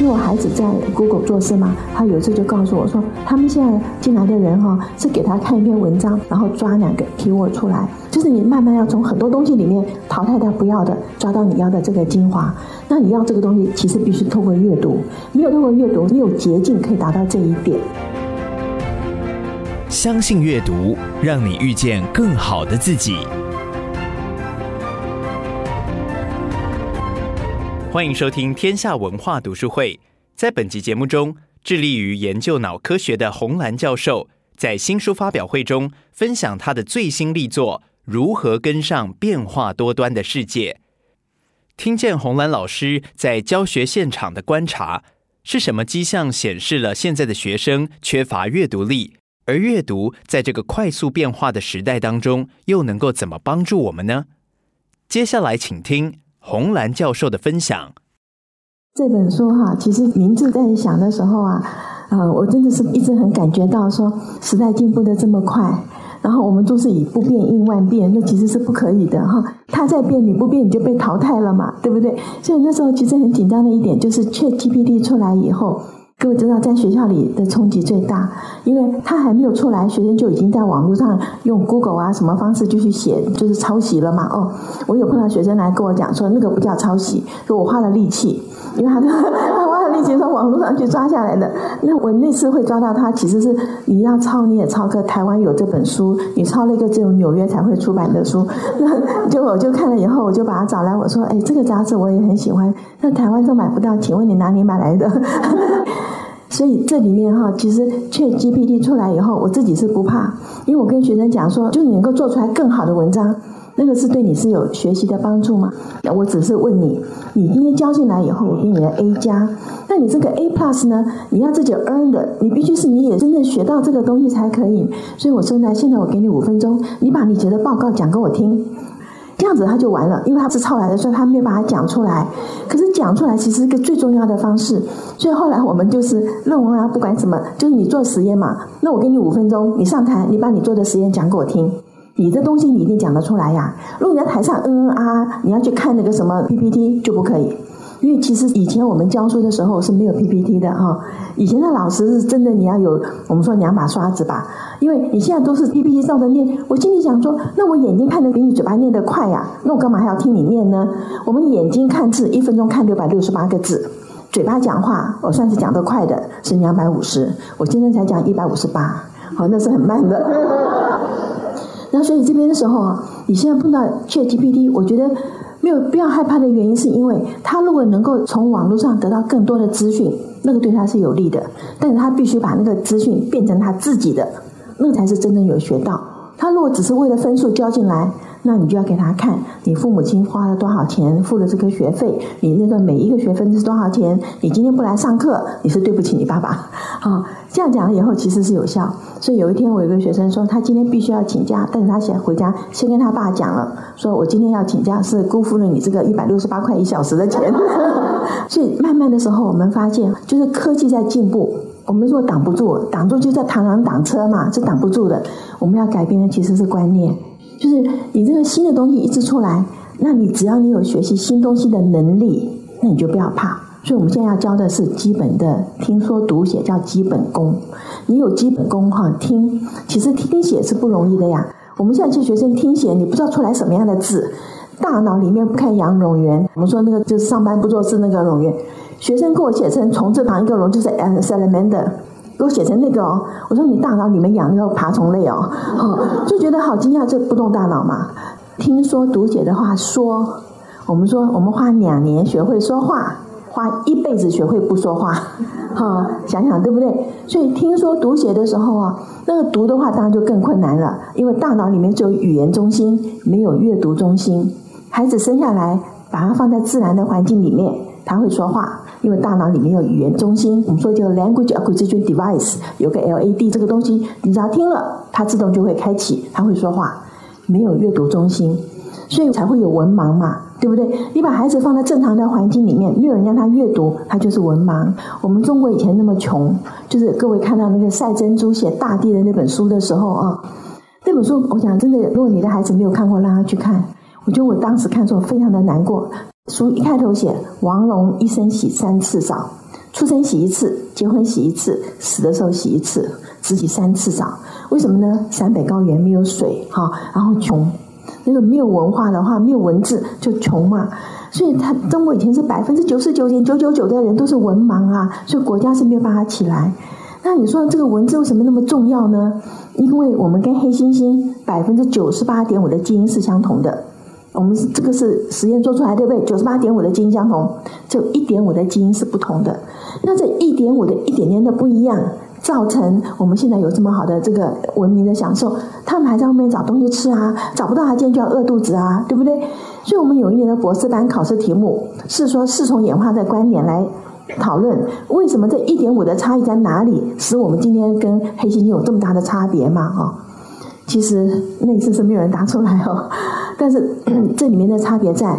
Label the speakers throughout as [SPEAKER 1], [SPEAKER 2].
[SPEAKER 1] 因为我孩子在 Google 做事嘛，他有一次就告诉我说，他们现在进来的人哈，是给他看一篇文章，然后抓两个 keyword 出来，就是你慢慢要从很多东西里面淘汰掉不要的，抓到你要的这个精华。那你要这个东西，其实必须透过阅读，没有透过阅读，你有捷径可以达到这一点。
[SPEAKER 2] 相信阅读，让你遇见更好的自己。欢迎收听天下文化读书会。在本集节目中，致力于研究脑科学的红兰教授，在新书发表会中分享他的最新力作《如何跟上变化多端的世界》。听见红兰老师在教学现场的观察，是什么迹象显示了现在的学生缺乏阅读力？而阅读在这个快速变化的时代当中，又能够怎么帮助我们呢？接下来，请听。红兰教授的分享。
[SPEAKER 1] 这本书哈，其实名字在想的时候啊，呃，我真的是一直很感觉到说，时代进步的这么快，然后我们都是以不变应万变，那其实是不可以的哈。它在变，你不变你就被淘汰了嘛，对不对？所以那时候其实很紧张的一点就是，ChatGPT 出来以后。各位知道，在学校里的冲击最大，因为他还没有出来，学生就已经在网络上用 Google 啊什么方式就去写，就是抄袭了嘛。哦，我有碰到学生来跟我讲说，那个不叫抄袭，说我花了力气，因为他他花 了力气从网络上去抓下来的。那我那次会抓到他，其实是你要抄你也抄个台湾有这本书，你抄了一个这种纽约才会出版的书，那就我就看了以后，我就把他找来，我说，哎，这个杂志我也很喜欢，那台湾都买不到，请问你哪里买来的？所以这里面哈，其实 ChatGPT 出来以后，我自己是不怕，因为我跟学生讲说，就你能够做出来更好的文章，那个是对你是有学习的帮助吗。我只是问你，你今天交进来以后，我给你的 A 加，那你这个 A plus 呢？你要自己 earn 的，你必须是你也真正学到这个东西才可以。所以我说呢，现在我给你五分钟，你把你写的报告讲给我听。这样子他就完了，因为他是抄来的，所以他没有把它讲出来。可是讲出来其实是个最重要的方式。所以后来我们就是论文啊，不管什么，就是你做实验嘛。那我给你五分钟，你上台，你把你做的实验讲给我听。你这东西你一定讲得出来呀。如果你在台上嗯嗯啊啊，你要去看那个什么 PPT 就不可以。因为其实以前我们教书的时候是没有 PPT 的哈，以前的老师是真的你要有我们说两把刷子吧，因为你现在都是 PPT 照着念，我心里想说，那我眼睛看的比你嘴巴念得快呀，那我干嘛还要听你念呢？我们眼睛看字一分钟看六百六十八个字，嘴巴讲话我算是讲得快的是两百五十，我今天才讲一百五十八，好，那是很慢的。那所以这边的时候啊，你现在碰到 ChatGPT，我觉得。没有必要害怕的原因，是因为他如果能够从网络上得到更多的资讯，那个对他是有利的。但是他必须把那个资讯变成他自己的，那才是真正有学到。他如果只是为了分数交进来，那你就要给他看，你父母亲花了多少钱付了这个学费，你那个每一个学分是多少钱？你今天不来上课，你是对不起你爸爸。好，这样讲了以后其实是有效。所以有一天我有个学生说，他今天必须要请假，但是他先回家先跟他爸讲了，说我今天要请假是辜负了你这个一百六十八块一小时的钱。所以慢慢的时候，我们发现就是科技在进步，我们说挡不住，挡住就在螳螂挡车嘛，是挡不住的。我们要改变的其实是观念。就是你这个新的东西一直出来，那你只要你有学习新东西的能力，那你就不要怕。所以我们现在要教的是基本的听说读写，叫基本功。你有基本功哈，听其实听写是不容易的呀。我们现在去学生听写，你不知道出来什么样的字，大脑里面不看养冗员。我们说那个就是上班不做事那个冗员，学生给我写成虫字旁一个龙，就是 an salamander。给我写成那个哦，我说你大脑里面养那个爬虫类哦，哦，就觉得好惊讶，这不动大脑嘛。听说读写的话，说，我们说我们花两年学会说话，花一辈子学会不说话，哈，想想对不对？所以听说读写的时候啊，那个读的话当然就更困难了，因为大脑里面只有语言中心，没有阅读中心。孩子生下来，把他放在自然的环境里面，他会说话，因为大脑里面有语言中心。我们说叫 language acquisition device，有个 LAD 这个东西，你只要听了，它自动就会开启，它会说话，没有阅读中心。所以才会有文盲嘛，对不对？你把孩子放在正常的环境里面，没有人让他阅读，他就是文盲。我们中国以前那么穷，就是各位看到那个赛珍珠写《大地》的那本书的时候啊，那本书我想真的，如果你的孩子没有看过，让他去看。我觉得我当时看的时候非常的难过。书一开头写王龙一生洗三次澡，出生洗一次，结婚洗一次，死的时候洗一次，只洗三次澡。为什么呢？陕北高原没有水哈，然后穷。那个没有文化的话，没有文字就穷嘛，所以他中国以前是百分之九十九点九九九的人都是文盲啊，所以国家是没有办法起来。那你说这个文字为什么那么重要呢？因为我们跟黑猩猩百分之九十八点五的基因是相同的，我们这个是实验做出来对不对？九十八点五的基因相同，就一点五的基因是不同的。那这一点五的一点点的不一样。造成我们现在有这么好的这个文明的享受，他们还在外面找东西吃啊，找不到他今天就要饿肚子啊，对不对？所以，我们有一年的博士班考试题目是说，是从演化的观点来讨论，为什么这一点五的差异在哪里，使我们今天跟黑猩猩有这么大的差别嘛？哦，其实那次是没有人答出来哦，但是 这里面的差别在，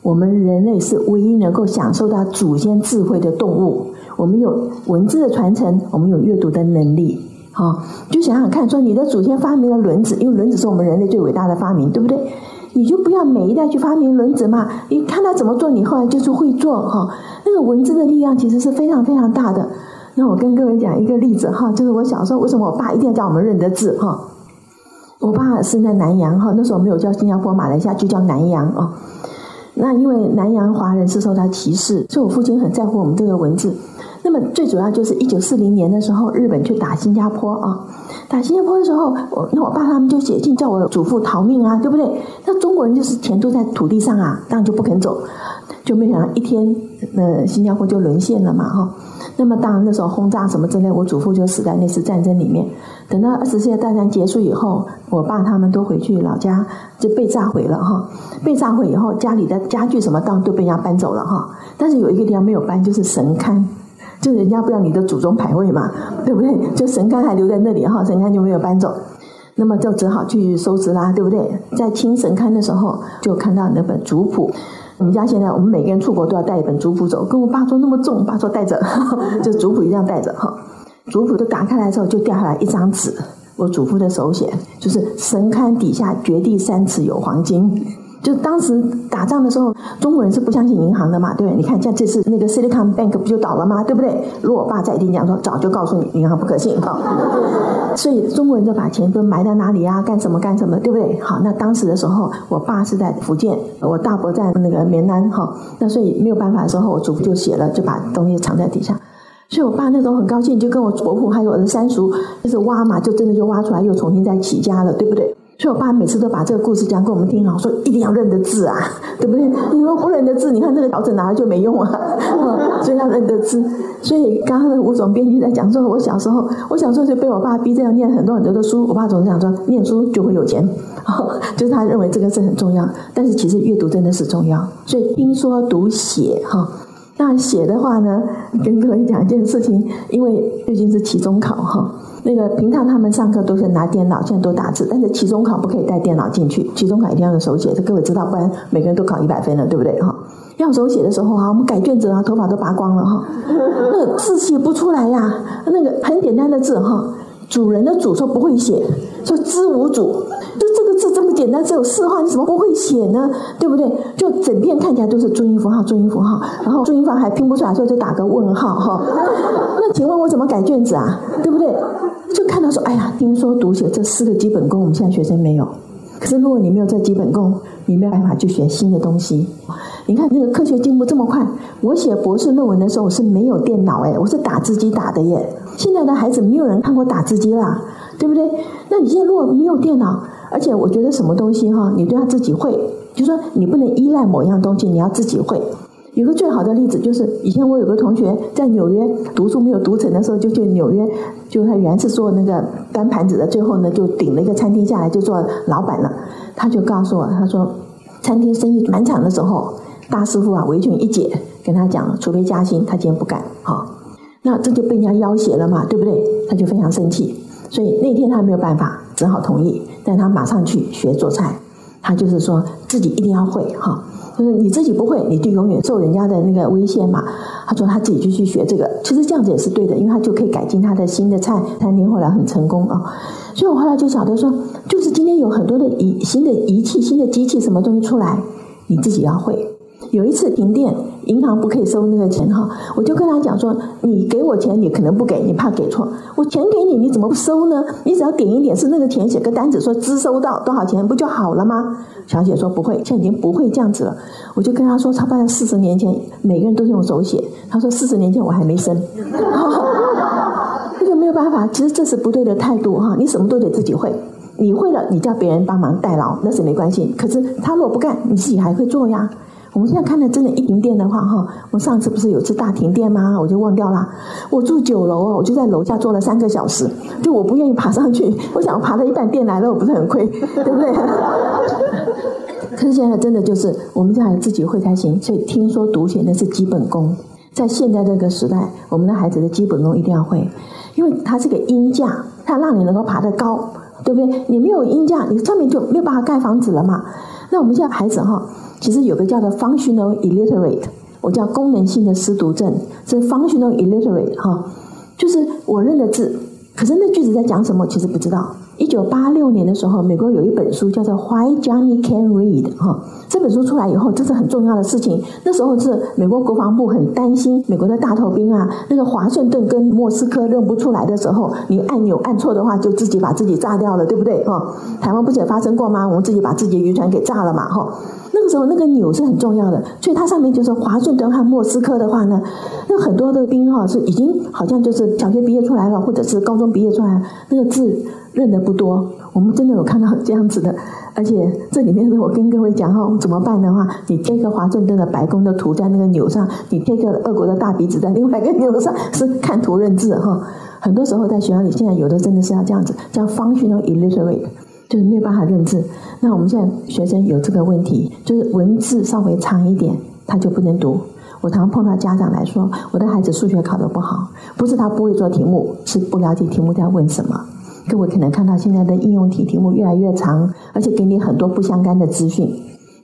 [SPEAKER 1] 我们人类是唯一能够享受到祖先智慧的动物。我们有文字的传承，我们有阅读的能力，好，就想想看，说你的祖先发明了轮子，因为轮子是我们人类最伟大的发明，对不对？你就不要每一代去发明轮子嘛，你看他怎么做，你后来就是会做哈。那个文字的力量其实是非常非常大的。那我跟各位讲一个例子哈，就是我小时候为什么我爸一定要教我们认得字哈？我爸生在南洋哈，那时候没有叫新加坡、马来西亚，就叫南洋啊。那因为南洋华人是受他歧视，所以我父亲很在乎我们这个文字。那么最主要就是一九四零年的时候，日本去打新加坡啊，打新加坡的时候，我那我爸他们就写信叫我祖父逃命啊，对不对？那中国人就是钱都在土地上啊，当然就不肯走，就没想到一天，呃，新加坡就沦陷了嘛，哈。那么当然那时候轰炸什么之类，我祖父就死在那次战争里面。等到二次世界大战结束以后，我爸他们都回去老家，就被炸毁了哈。被炸毁以后，家里的家具什么当都被人家搬走了哈。但是有一个地方没有搬，就是神龛。就人家不要你的祖宗牌位嘛，对不对？就神龛还留在那里哈，神龛就没有搬走，那么就只好去收拾啦，对不对？在清神龛的时候，就看到那本族谱。我们家现在我们每个人出国都要带一本族谱走，跟我爸说那么重，我爸说带着，就族谱一定要带着哈。族谱都打开来之后，就掉下来一张纸，我祖父的手写，就是神龛底下掘地三尺有黄金。就当时打仗的时候，中国人是不相信银行的嘛，对不对？你看像这次那个 Silicon Bank 不就倒了吗？对不对？如果我爸在一定讲说，早就告诉你银行不可信哈。所以中国人就把钱都埋在哪里啊？干什么干什么？对不对？好，那当时的时候，我爸是在福建，我大伯在那个棉兰哈。那所以没有办法的时候，我祖父就写了，就把东西藏在底下。所以我爸那时候很高兴，就跟我伯父还有我的三叔，就是挖嘛，就真的就挖出来，又重新再起家了，对不对？所以，我爸每次都把这个故事讲给我们听，我说一定要认得字啊，对不对？你说不认得字，你看这个条子拿了就没用啊。所以要认得字。所以刚刚的吴总编辑在讲说，我小时候，我小时候就被我爸逼着要念很多很多的书。我爸总是讲说，念书就会有钱，就是他认为这个是很重要。但是其实阅读真的是重要。所以听说读写哈，那写的话呢，跟各位讲一件事情，因为最近是期中考哈。那个平常他们上课都是拿电脑，现在都打字，但是期中考不可以带电脑进去，期中考一定要用手写，这各位知道，不然每个人都考一百分了，对不对哈？要手写的时候哈，我们改卷子啊，头发都拔光了哈，那个字写不出来呀，那个很简单的字哈，主人的主说不会写，说知无主，就这个字这么简单，只有四画，你怎么不会写呢？对不对？就整篇看起来都是注音符号，注音符号，然后注音符号还拼不出来，所以就打个问号哈。那请问我怎么改卷子啊？对不对？就看到说，哎呀，听说读写这四个基本功，我们现在学生没有。可是如果你没有这基本功，你没有办法去学新的东西。你看那个科学进步这么快，我写博士论文的时候我是没有电脑哎，我是打字机打的耶。现在的孩子没有人看过打字机啦，对不对？那你现在如果没有电脑，而且我觉得什么东西哈，你都要自己会，就说你不能依赖某样东西，你要自己会。有个最好的例子就是，以前我有个同学在纽约读书没有读成的时候，就去纽约，就他原是做那个端盘子的，最后呢就顶了一个餐厅下来，就做老板了。他就告诉我，他说餐厅生意满场的时候，大师傅啊围裙一解，跟他讲，除非加薪，他今天不干。好，那这就被人家要挟了嘛，对不对？他就非常生气，所以那天他没有办法，只好同意，但他马上去学做菜，他就是说自己一定要会哈。就是你自己不会，你就永远受人家的那个威胁嘛。他说他自己就去学这个，其实这样子也是对的，因为他就可以改进他的新的菜餐厅，后来很成功啊。所以我后来就晓得说，就是今天有很多的仪新的仪器、新的机器什么东西出来，你自己要会。有一次停电，银行不可以收那个钱哈，我就跟他讲说，你给我钱，你可能不给，你怕给错，我钱给你，你怎么不收呢？你只要点一点，是那个钱写个单子说支收到多少钱，不就好了吗？小姐说不会，现在已经不会这样子了。我就跟他说，差不多四十年前，每个人都是用手写。他说四十年前我还没生，这就没有办法。其实这是不对的态度哈，你什么都得自己会，你会了，你叫别人帮忙代劳那是没关系。可是他如果不干，你自己还会做呀。我们现在看的真的，一停电的话，哈，我上次不是有次大停电吗？我就忘掉了。我住九楼哦，我就在楼下坐了三个小时，就我不愿意爬上去。我想爬到一半电来了，我不是很亏，对不对？可是现在真的就是我们家自己会才行。所以听说读写那是基本功，在现在这个时代，我们的孩子的基本功一定要会，因为它是个音架，它让你能够爬得高，对不对？你没有鹰架，你上面就没有办法盖房子了嘛。那我们现在孩子哈。其实有个叫做 functional illiterate，我叫功能性的失读症，是 functional illiterate 哈，就是我认的字，可是那句子在讲什么，其实不知道。一九八六年的时候，美国有一本书叫做《Why Johnny Can Read》哈，这本书出来以后，这是很重要的事情。那时候是美国国防部很担心美国的大头兵啊，那个华盛顿跟莫斯科认不出来的时候，你按钮按错的话，就自己把自己炸掉了，对不对？哈，台湾不是也发生过吗？我们自己把自己的渔船给炸了嘛，哈。那个时候那个钮是很重要的，所以它上面就是华盛顿和莫斯科的话呢，那很多的兵哈是已经好像就是小学毕业出来了，或者是高中毕业出来，那个字。认得不多，我们真的有看到这样子的，而且这里面我跟各位讲哈，怎么办的话，你贴个华盛顿的白宫的图在那个钮上，你贴个俄国的大鼻子在 另外一个钮上，是看图认字哈。很多时候在学校里，现在有的真的是要这样子，叫 functional illiterate，就是没有办法认字。那我们现在学生有这个问题，就是文字稍微长一点，他就不能读。我常碰到家长来说，我的孩子数学考得不好，不是他不会做题目，是不了解题目在问什么。各位可能看到现在的应用题题目越来越长，而且给你很多不相干的资讯，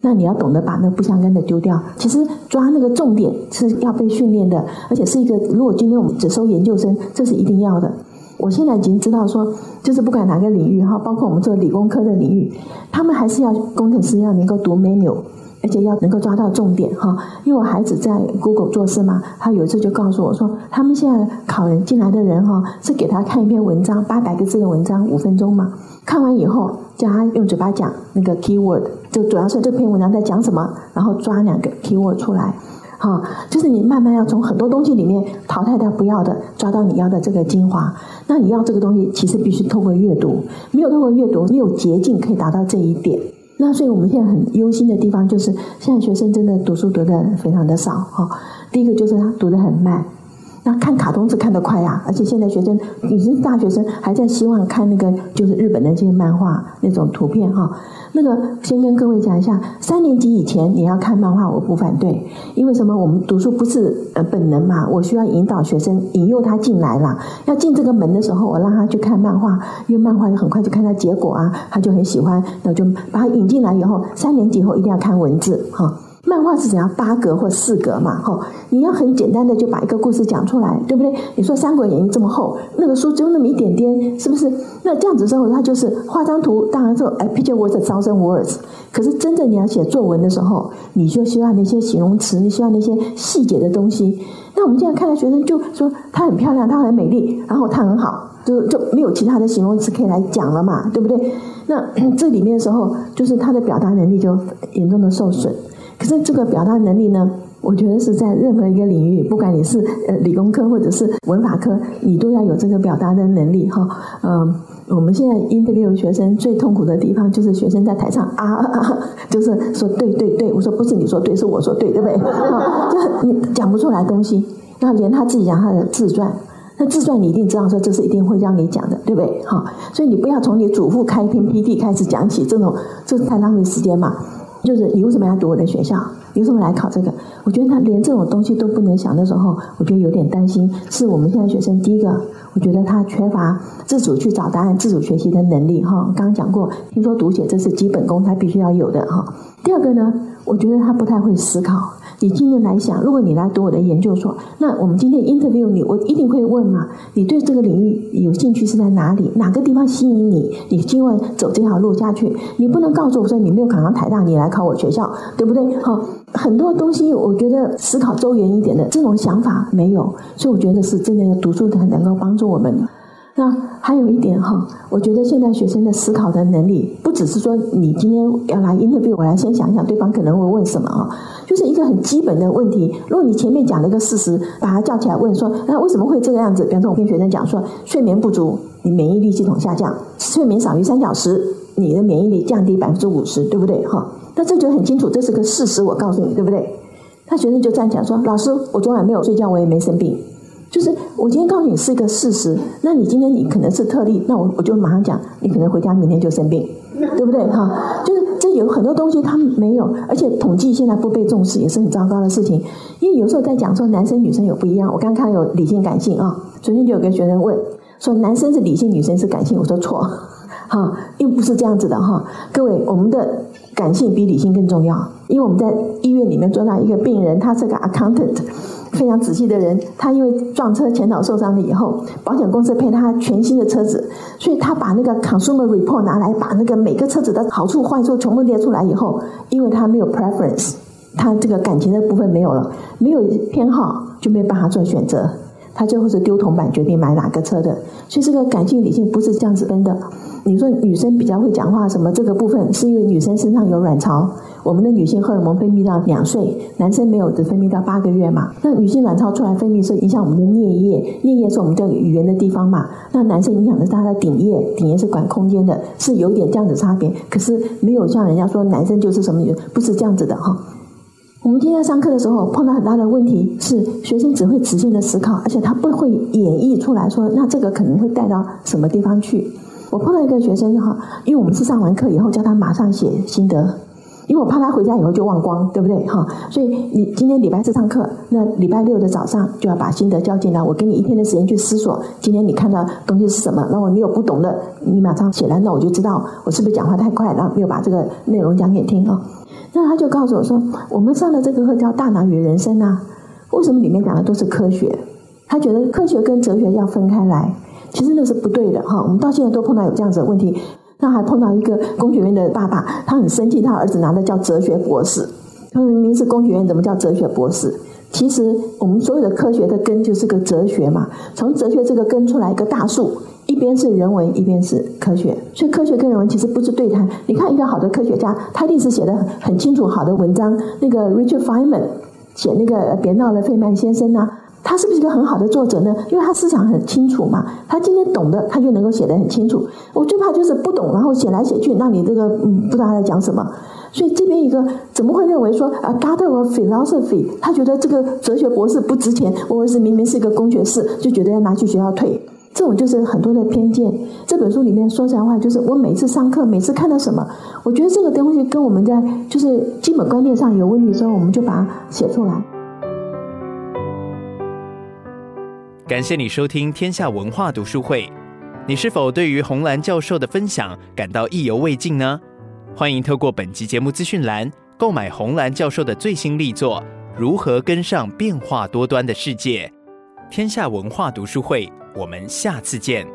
[SPEAKER 1] 那你要懂得把那不相干的丢掉。其实抓那个重点是要被训练的，而且是一个，如果今天我们只收研究生，这是一定要的。我现在已经知道说，就是不管哪个领域哈，包括我们做理工科的领域，他们还是要工程师要能够读 manual。而且要能够抓到重点哈，因为我孩子在 Google 做事嘛，他有一次就告诉我说，他们现在考人进来的人哈，是给他看一篇文章，八百个字的文章，五分钟嘛，看完以后叫他用嘴巴讲那个 keyword，就主要是这篇文章在讲什么，然后抓两个 keyword 出来，哈，就是你慢慢要从很多东西里面淘汰掉不要的，抓到你要的这个精华。那你要这个东西，其实必须透过阅读，没有透过阅读，没有捷径可以达到这一点。那所以我们现在很忧心的地方就是，现在学生真的读书读的非常的少哈。第一个就是他读的很慢。那看卡通是看得快呀，而且现在学生已经大学生，还在希望看那个就是日本的这些漫画那种图片哈。那个先跟各位讲一下，三年级以前你要看漫画，我不反对，因为什么？我们读书不是呃本能嘛，我需要引导学生，引诱他进来了。要进这个门的时候，我让他去看漫画，因为漫画很快就看到结果啊，他就很喜欢，那就把他引进来以后，三年级以后一定要看文字哈。漫画是怎样八格或四格嘛？吼，你要很简单的就把一个故事讲出来，对不对？你说《三国演义》这么厚，那个书只有那么一点点，是不是？那这样子之后，它就是画张图，当然说，哎，picture words a thousand words。可是真正你要写作文的时候，你就需要那些形容词，你需要那些细节的东西。那我们现在看到学生就说她很漂亮，她很美丽，然后她很好，就就没有其他的形容词可以来讲了嘛，对不对？那这里面的时候，就是他的表达能力就严重的受损。可是这个表达能力呢，我觉得是在任何一个领域，不管你是呃理工科或者是文法科，你都要有这个表达的能力哈。嗯、我们现在 interview 学生最痛苦的地方，就是学生在台上啊啊，就是说对对对，我说不是你说对，是我说对，对不对？啊，就你讲不出来东西，那连他自己讲他的自传，那自传你一定知道说这是一定会让你讲的，对不对？哈，所以你不要从你祖父开篇 PPT 开始讲起，这种这太浪费时间嘛。就是你为什么要读我的学校？你为什么来考这个？我觉得他连这种东西都不能想的时候，我觉得有点担心。是我们现在学生第一个，我觉得他缺乏自主去找答案、自主学习的能力。哈，刚刚讲过，听说读写这是基本功，他必须要有的。哈，第二个呢，我觉得他不太会思考。你今天来想，如果你来读我的研究所，那我们今天 interview 你，我一定会问嘛，你对这个领域有兴趣是在哪里？哪个地方吸引你？你今晚走这条路下去，你不能告诉我说你没有考上台大，你来考我学校，对不对？好，很多东西我觉得思考周延一点的这种想法没有，所以我觉得是真的读书才能够帮助我们。那还有一点哈，我觉得现在学生的思考的能力，不只是说你今天要来 interview，我来先想一想对方可能会问什么啊，就是一个很基本的问题。如果你前面讲了一个事实，把他叫起来问说，那为什么会这个样子？比方说，我跟学生讲说，睡眠不足，你免疫力系统下降；睡眠少于三小时，你的免疫力降低百分之五十，对不对？哈，那这就很清楚，这是个事实，我告诉你，对不对？他学生就站起来说，老师，我昨晚没有睡觉，我也没生病。就是我今天告诉你是一个事实，那你今天你可能是特例，那我我就马上讲，你可能回家明天就生病，对不对？哈，就是这有很多东西他们没有，而且统计现在不被重视也是很糟糕的事情。因为有时候在讲说男生女生有不一样，我刚刚看有理性感性啊，昨天就有个学生问说男生是理性，女生是感性，我说错，哈，又不是这样子的哈。各位，我们的感性比理性更重要，因为我们在医院里面做到一个病人，他是个 accountant。非常仔细的人，他因为撞车前脑受伤了以后，保险公司赔他全新的车子，所以他把那个 consumer report 拿来，把那个每个车子的好处坏处全部列出来以后，因为他没有 preference，他这个感情的部分没有了，没有偏好就没有办法做选择，他最后是丢铜板决定买哪个车的，所以这个感性理性不是这样子分的。你说女生比较会讲话，什么这个部分是因为女生身上有卵巢，我们的女性荷尔蒙分泌到两岁，男生没有只分泌到八个月嘛。那女性卵巢出来分泌是影响我们的颞叶，颞叶是我们这个语言的地方嘛。那男生影响的是他的顶叶，顶叶是管空间的，是有点这样子差别。可是没有像人家说男生就是什么，不是这样子的哈。我们今天上课的时候碰到很大的问题是，学生只会直线的思考，而且他不会演绎出来说，那这个可能会带到什么地方去。我碰到一个学生哈，因为我们是上完课以后叫他马上写心得，因为我怕他回家以后就忘光，对不对哈？所以你今天礼拜四上课，那礼拜六的早上就要把心得交进来，我给你一天的时间去思索，今天你看到东西是什么？那我你有不懂的，你马上写来，那我就知道我是不是讲话太快，然后没有把这个内容讲给你听啊。那他就告诉我说，我们上的这个课叫《大脑与人生》啊，为什么里面讲的都是科学？他觉得科学跟哲学要分开来。其实那是不对的哈，我们到现在都碰到有这样子的问题。他还碰到一个工学院的爸爸，他很生气，他儿子拿的叫哲学博士。他明明是工学院，怎么叫哲学博士？其实我们所有的科学的根就是个哲学嘛。从哲学这个根出来一个大树，一边是人文，一边是科学。所以科学跟人文其实不是对谈。你看一个好的科学家，他一定是写的很清楚好的文章。那个 Richard Feynman 写那个别闹了，费曼先生啊。他是不是一个很好的作者呢？因为他思想很清楚嘛，他今天懂的，他就能够写得很清楚。我最怕就是不懂，然后写来写去，让你这个嗯不知道他在讲什么。所以这边一个怎么会认为说啊，God of Philosophy，他觉得这个哲学博士不值钱，或者是明明是一个工学士，就觉得要拿去学校退。这种就是很多的偏见。这本书里面说实在话，就是我每次上课，每次看到什么，我觉得这个东西跟我们在就是基本观念上有问题的时候，我们就把它写出来。
[SPEAKER 2] 感谢你收听天下文化读书会。你是否对于红蓝教授的分享感到意犹未尽呢？欢迎透过本集节目资讯栏购买红蓝教授的最新力作《如何跟上变化多端的世界》。天下文化读书会，我们下次见。